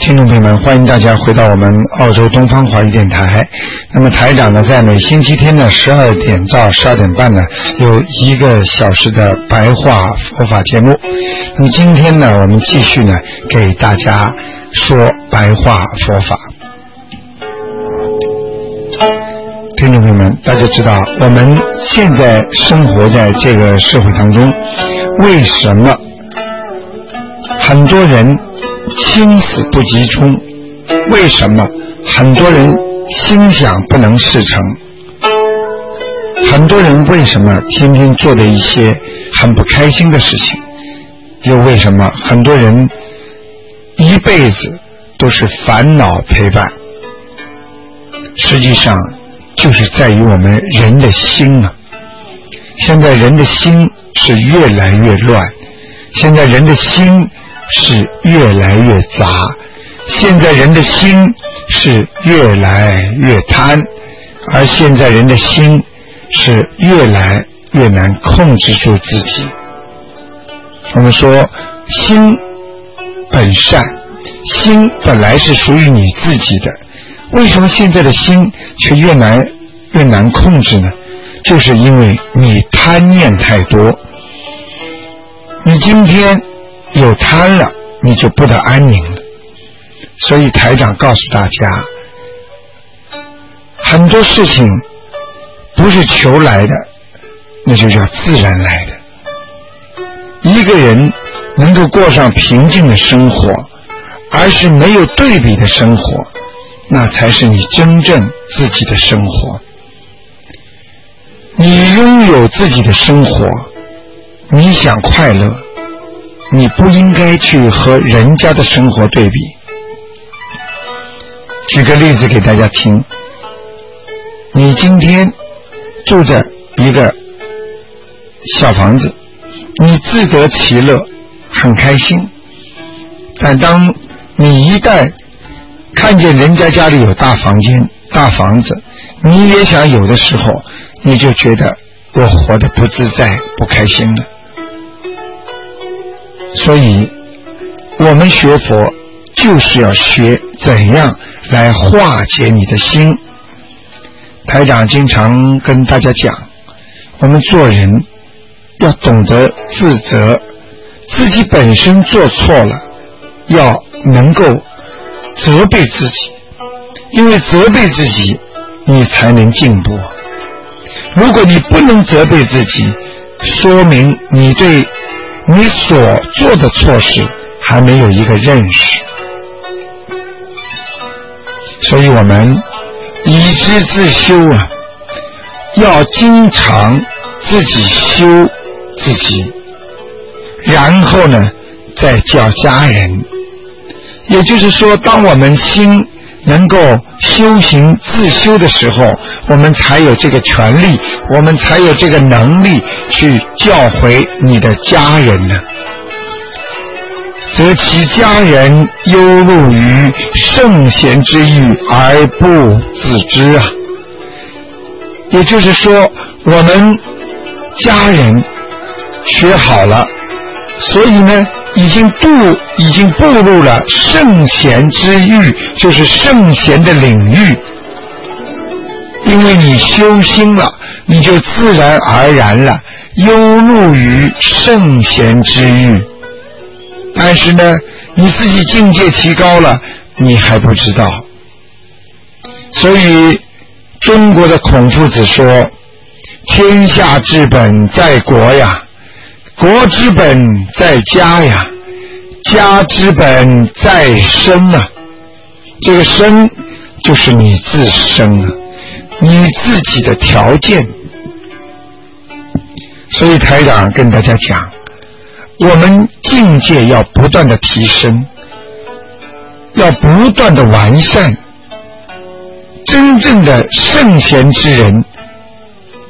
听众朋友们，欢迎大家回到我们澳洲东方华语电台。那么台长呢，在每星期天的十二点到十二点半呢，有一个小时的白话佛法节目。那么今天呢，我们继续呢，给大家说白话佛法。听众朋友们，大家知道我们现在生活在这个社会当中，为什么很多人心思不集中？为什么很多人心想不能事成？很多人为什么天天做的一些很不开心的事情？又为什么很多人一辈子都是烦恼陪伴？实际上。就是在于我们人的心啊！现在人的心是越来越乱，现在人的心是越来越杂，现在人的心是越来越贪，而现在人的心是越来越难控制住自己。我们说，心本善，心本来是属于你自己的。为什么现在的心却越难越难控制呢？就是因为你贪念太多。你今天有贪了，你就不得安宁了。所以台长告诉大家，很多事情不是求来的，那就叫自然来的。一个人能够过上平静的生活，而是没有对比的生活。那才是你真正自己的生活。你拥有自己的生活，你想快乐，你不应该去和人家的生活对比。举个例子给大家听：你今天住着一个小房子，你自得其乐，很开心。但当你一旦看见人家家里有大房间、大房子，你也想有的时候，你就觉得我活得不自在、不开心了。所以，我们学佛就是要学怎样来化解你的心。台长经常跟大家讲，我们做人要懂得自责，自己本身做错了，要能够。责备自己，因为责备自己，你才能进步。如果你不能责备自己，说明你对你所做的错事还没有一个认识。所以我们以知自修啊，要经常自己修自己，然后呢，再教家人。也就是说，当我们心能够修行自修的时候，我们才有这个权利，我们才有这个能力去教诲你的家人呢。则其家人忧怒于圣贤之欲而不自知啊。也就是说，我们家人学好了，所以呢。已经步已经步入了圣贤之域，就是圣贤的领域。因为你修心了，你就自然而然了，忧入于圣贤之域。但是呢，你自己境界提高了，你还不知道。所以，中国的孔夫子说：“天下之本在国呀。”国之本在家呀，家之本在身啊。这个身就是你自身啊，你自己的条件。所以台长跟大家讲，我们境界要不断的提升，要不断的完善。真正的圣贤之人，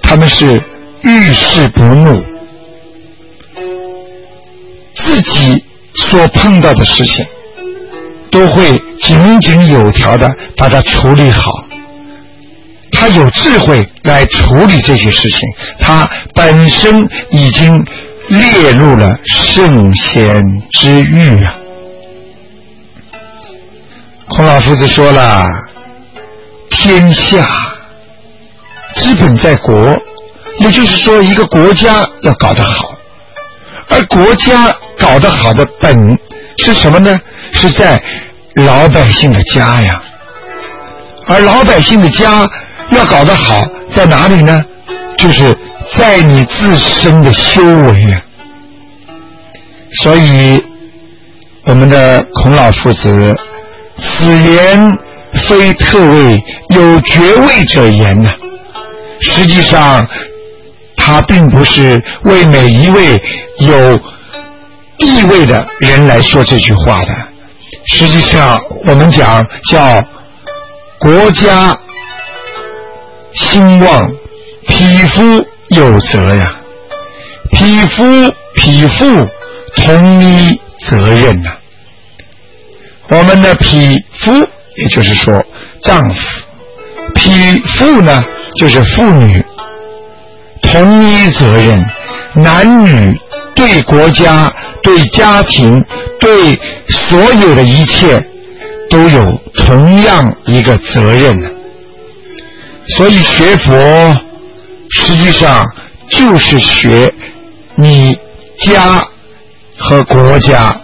他们是遇事不怒，自己所碰到的事情，都会井井有条的把它处理好。他有智慧来处理这些事情，他本身已经列入了圣贤之域啊。孔老夫子说了。天下基本在国，也就是说，一个国家要搞得好，而国家搞得好的本是什么呢？是在老百姓的家呀。而老百姓的家要搞得好，在哪里呢？就是在你自身的修为呀。所以，我们的孔老夫子此言。非特为有爵位者言呐，实际上他并不是为每一位有地位的人来说这句话的。实际上，我们讲叫国家兴旺，匹夫有责呀，匹夫匹妇同一责任呐。我们的匹夫。也就是说，丈夫、匹妇呢，就是妇女，同一责任，男女对国家、对家庭、对所有的一切，都有同样一个责任所以学佛，实际上就是学你家和国家。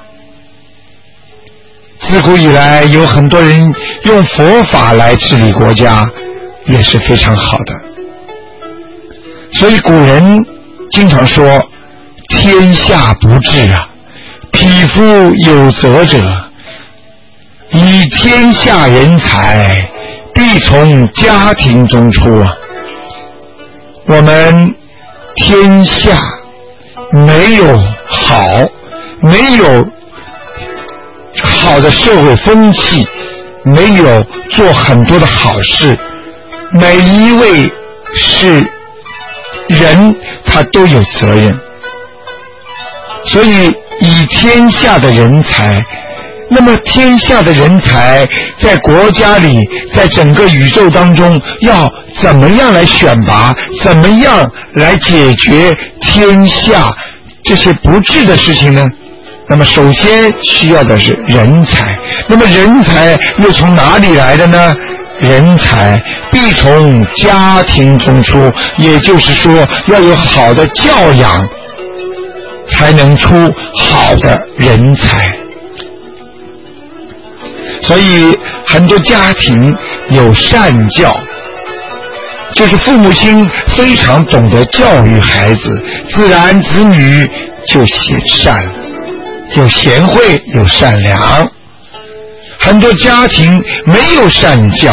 自古以来，有很多人用佛法来治理国家，也是非常好的。所以古人经常说：“天下不治啊，匹夫有责者。以天下人才，必从家庭中出啊。”我们天下没有好，没有。好的社会风气，没有做很多的好事。每一位是人，他都有责任。所以，以天下的人才，那么天下的人才在国家里，在整个宇宙当中，要怎么样来选拔？怎么样来解决天下这些不治的事情呢？那么，首先需要的是人才。那么，人才又从哪里来的呢？人才必从家庭中出，也就是说，要有好的教养，才能出好的人才。所以，很多家庭有善教，就是父母亲非常懂得教育孩子，自然子女就显善。有贤惠，有善良，很多家庭没有善教，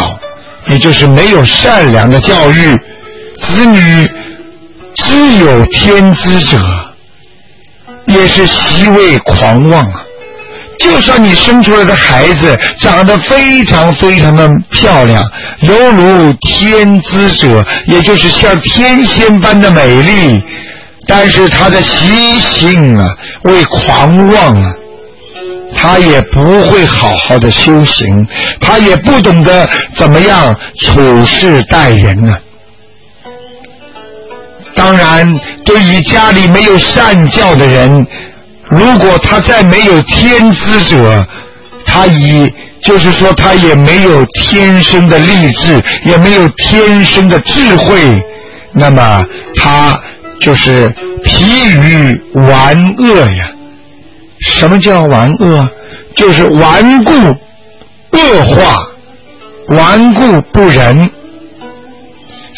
也就是没有善良的教育，子女只有天资者，也是习为狂妄啊！就算你生出来的孩子长得非常非常的漂亮，犹如天资者，也就是像天仙般的美丽。但是他的习性啊，为狂妄啊，他也不会好好的修行，他也不懂得怎么样处事待人呢。当然，对于家里没有善教的人，如果他再没有天资者，他以就是说他也没有天生的励志，也没有天生的智慧，那么他。就是疲于顽恶呀！什么叫顽恶？就是顽固、恶化、顽固不仁。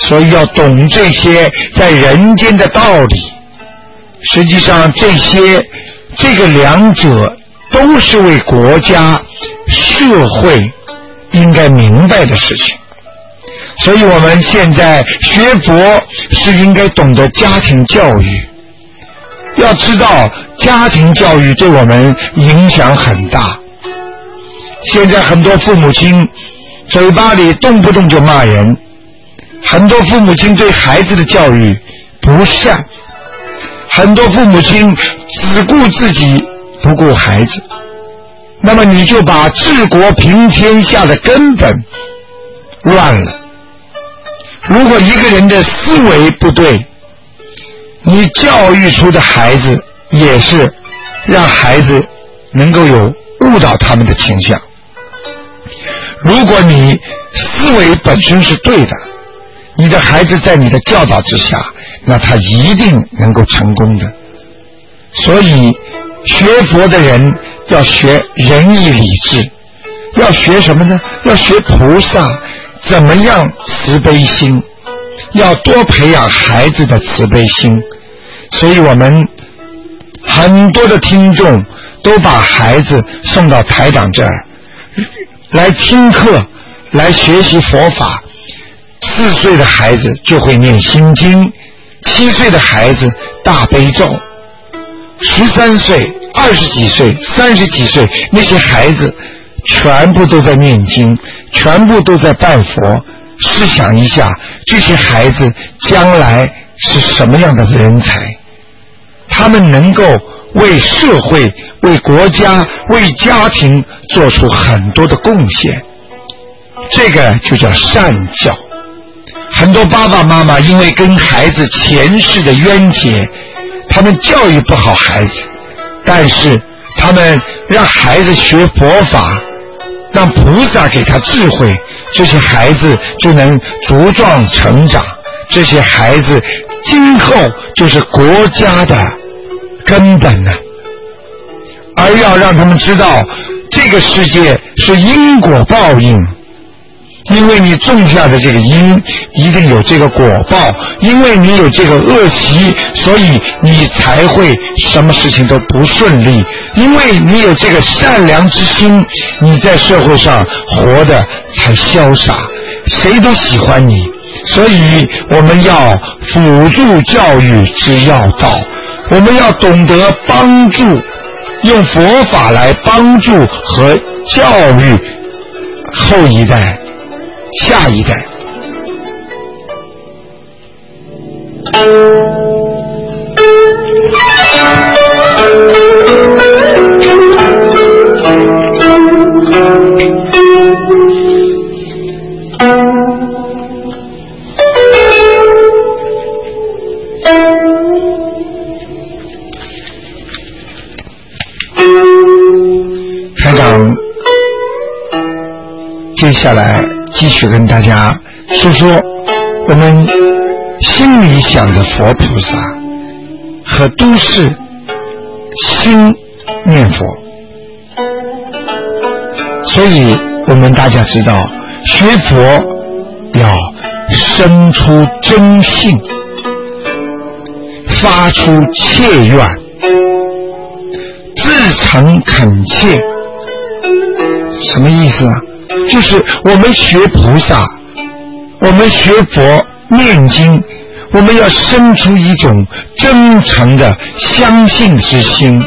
所以要懂这些在人间的道理。实际上，这些这个两者都是为国家、社会应该明白的事情。所以我们现在学佛是应该懂得家庭教育，要知道，家庭教育对我们影响很大。现在很多父母亲嘴巴里动不动就骂人，很多父母亲对孩子的教育不善，很多父母亲只顾自己不顾孩子，那么你就把治国平天下的根本乱了。如果一个人的思维不对，你教育出的孩子也是让孩子能够有误导他们的倾向。如果你思维本身是对的，你的孩子在你的教导之下，那他一定能够成功的。所以，学佛的人要学仁义礼智，要学什么呢？要学菩萨怎么样慈悲心，要多培养孩子的慈悲心。所以我们很多的听众都把孩子送到台长这儿。来听课，来学习佛法。四岁的孩子就会念心经，七岁的孩子大悲咒，十三岁、二十几岁、三十几岁那些孩子，全部都在念经，全部都在拜佛。试想一下，这些孩子将来是什么样的人才？他们能够。为社会、为国家、为家庭做出很多的贡献，这个就叫善教。很多爸爸妈妈因为跟孩子前世的冤结，他们教育不好孩子，但是他们让孩子学佛法，让菩萨给他智慧，这些孩子就能茁壮成长。这些孩子今后就是国家的。根本呢，而要让他们知道，这个世界是因果报应，因为你种下的这个因，一定有这个果报，因为你有这个恶习，所以你才会什么事情都不顺利，因为你有这个善良之心，你在社会上活得才潇洒，谁都喜欢你，所以我们要辅助教育之要道。我们要懂得帮助，用佛法来帮助和教育后一代、下一代。接下来继续跟大家说说我们心里想的佛菩萨和都市心念佛，所以我们大家知道学佛要生出真性，发出切愿，自诚恳切，什么意思啊？就是我们学菩萨，我们学佛念经，我们要生出一种真诚的相信之心。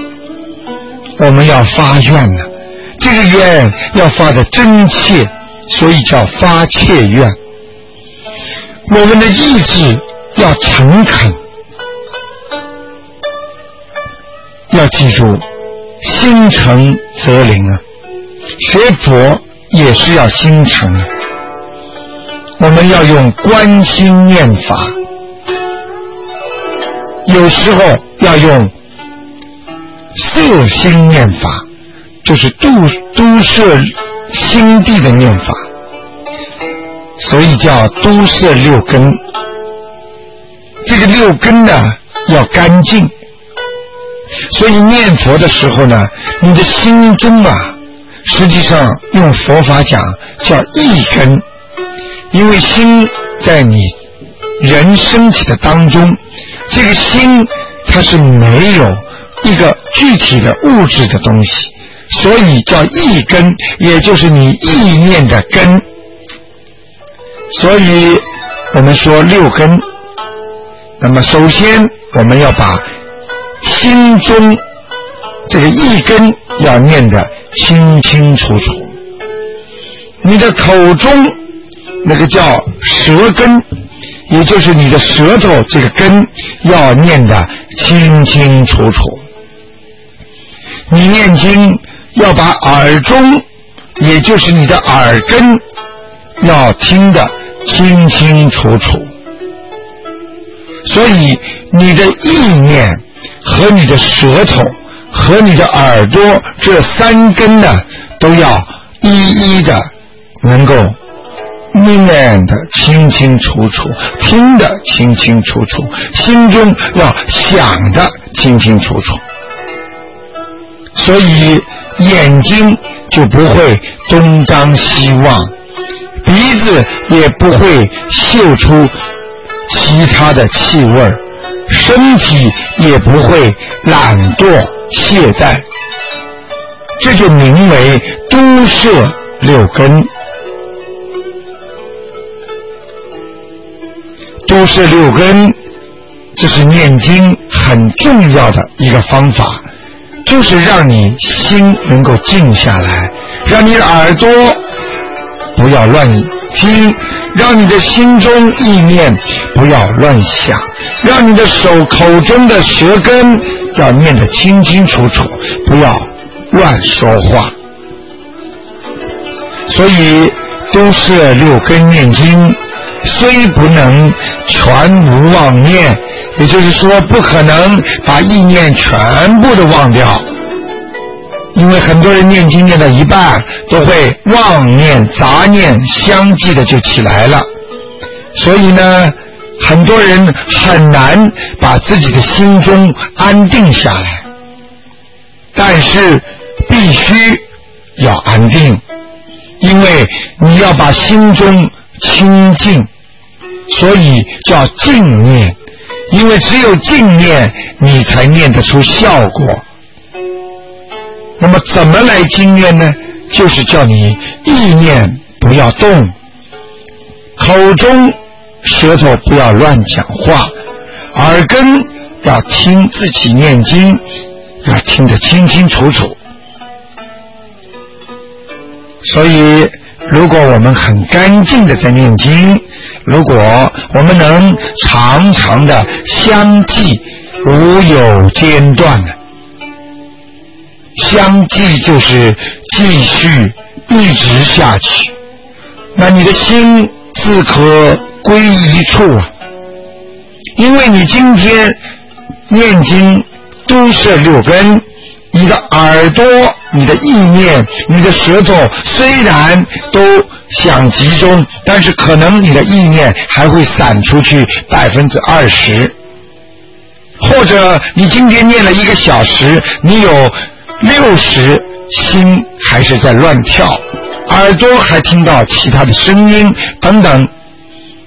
我们要发愿呢，这个愿要发的真切，所以叫发切愿。我们的意志要诚恳，要记住，心诚则灵啊，学佛。也是要心诚，我们要用观心念法，有时候要用色心念法，就是度都摄心地的念法，所以叫都摄六根。这个六根呢要干净，所以念佛的时候呢，你的心中啊。实际上，用佛法讲叫一根，因为心在你人身体的当中，这个心它是没有一个具体的物质的东西，所以叫一根，也就是你意念的根。所以我们说六根，那么首先我们要把心中这个一根要念的清清楚楚，你的口中那个叫舌根，也就是你的舌头这个根要念得清清楚楚。你念经要把耳中，也就是你的耳根，要听得清清楚楚。所以你的意念和你的舌头和你的耳朵这三根呢，都要一一的能够念得清清楚楚，听得清清楚楚，心中要想的清清楚楚。所以眼睛就不会东张西望，鼻子也不会嗅出其他的气味身体也不会懒惰懈怠。这就名为都摄六根。都摄六根，这是念经很重要的一个方法。就是让你心能够静下来，让你的耳朵不要乱听，让你的心中意念不要乱想，让你的手口中的舌根要念得清清楚楚，不要乱说话。所以都是六根念经，虽不能全无妄念。也就是说，不可能把意念全部都忘掉，因为很多人念经念到一半，都会妄念、杂念相继的就起来了。所以呢，很多人很难把自己的心中安定下来。但是必须要安定，因为你要把心中清净，所以叫静念。因为只有静念，你才念得出效果。那么怎么来静念呢？就是叫你意念不要动，口中舌头不要乱讲话，耳根要听自己念经，要听得清清楚楚。所以。如果我们很干净的在念经，如果我们能常常的相继无有间断的相继，就是继续一直下去，那你的心自可归一处啊。因为你今天念经都是六根，你的耳朵。你的意念，你的舌头虽然都想集中，但是可能你的意念还会散出去百分之二十，或者你今天念了一个小时，你有六十心还是在乱跳，耳朵还听到其他的声音等等，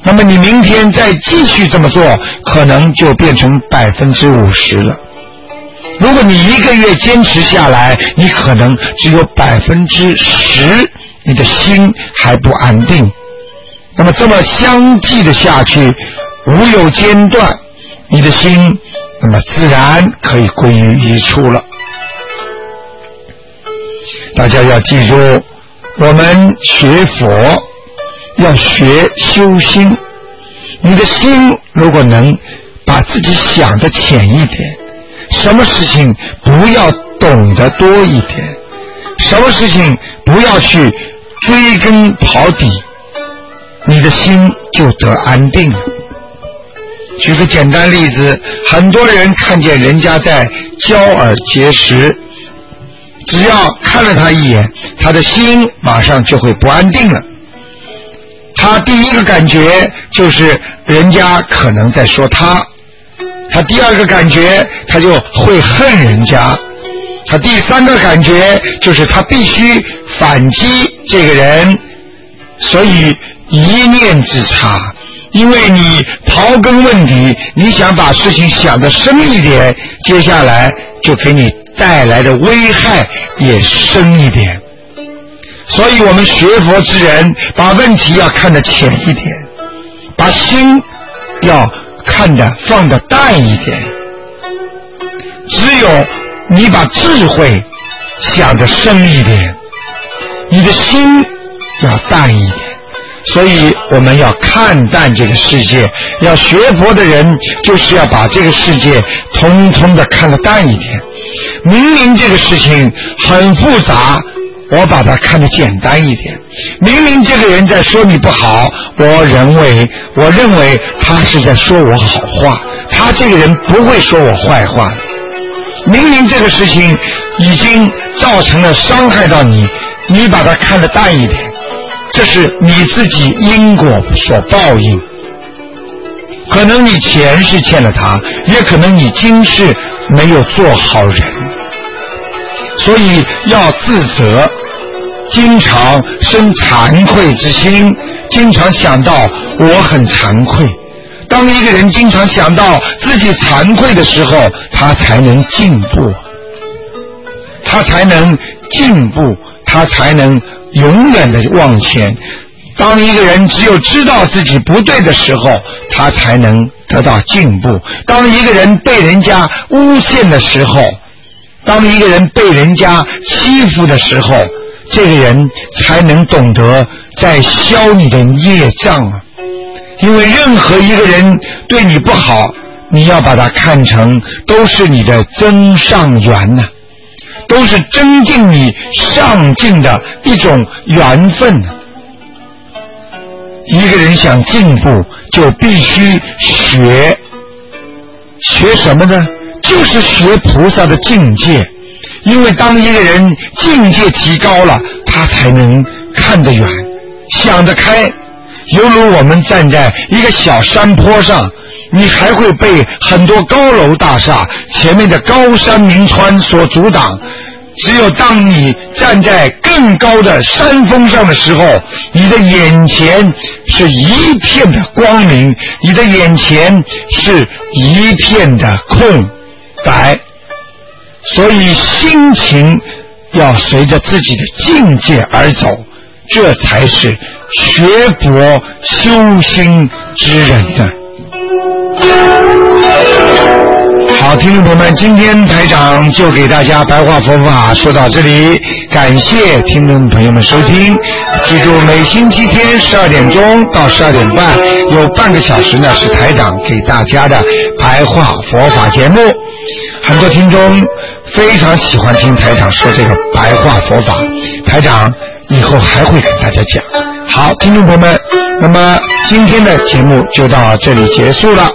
那么你明天再继续这么做，可能就变成百分之五十了。如果你一个月坚持下来，你可能只有百分之十，你的心还不安定。那么这么相继的下去，无有间断，你的心那么自然可以归于一处了。大家要记住，我们学佛要学修心。你的心如果能把自己想的浅一点。什么事情不要懂得多一点，什么事情不要去追根刨底，你的心就得安定了。举个简单例子，很多人看见人家在交耳结石，只要看了他一眼，他的心马上就会不安定了。他第一个感觉就是人家可能在说他。他第二个感觉，他就会恨人家；他第三个感觉就是他必须反击这个人，所以一念之差。因为你刨根问底，你想把事情想得深一点，接下来就给你带来的危害也深一点。所以我们学佛之人，把问题要看得浅一点，把心要。看的放的淡一点，只有你把智慧想得深一点，你的心要淡一点。所以我们要看淡这个世界，要学佛的人就是要把这个世界通通的看得淡一点。明明这个事情很复杂，我把它看得简单一点。明明这个人在说你不好，我认为我认为他是在说我好话，他这个人不会说我坏话的。明明这个事情已经造成了伤害到你，你把它看得淡一点。这是你自己因果所报应，可能你前世欠了他，也可能你今世没有做好人，所以要自责，经常生惭愧之心，经常想到我很惭愧。当一个人经常想到自己惭愧的时候，他才能进步，他才能进步，他才能。永远的往前。当一个人只有知道自己不对的时候，他才能得到进步。当一个人被人家诬陷的时候，当一个人被人家欺负的时候，这个人才能懂得在消你的业障啊！因为任何一个人对你不好，你要把它看成都是你的增上缘呐。都是增进你上进的一种缘分。一个人想进步，就必须学，学什么呢？就是学菩萨的境界。因为当一个人境界提高了，他才能看得远，想得开。犹如我们站在一个小山坡上。你还会被很多高楼大厦前面的高山名川所阻挡。只有当你站在更高的山峰上的时候，你的眼前是一片的光明，你的眼前是一片的空白。所以心情要随着自己的境界而走，这才是学佛修心之人的。好，听众朋友们，今天台长就给大家白话佛法说到这里，感谢听众朋友们收听。记住，每星期天十二点钟到十二点半有半个小时呢，是台长给大家的白话佛法节目。很多听众非常喜欢听台长说这个白话佛法，台长以后还会跟大家讲。好，听众朋友们，那么今天的节目就到这里结束了。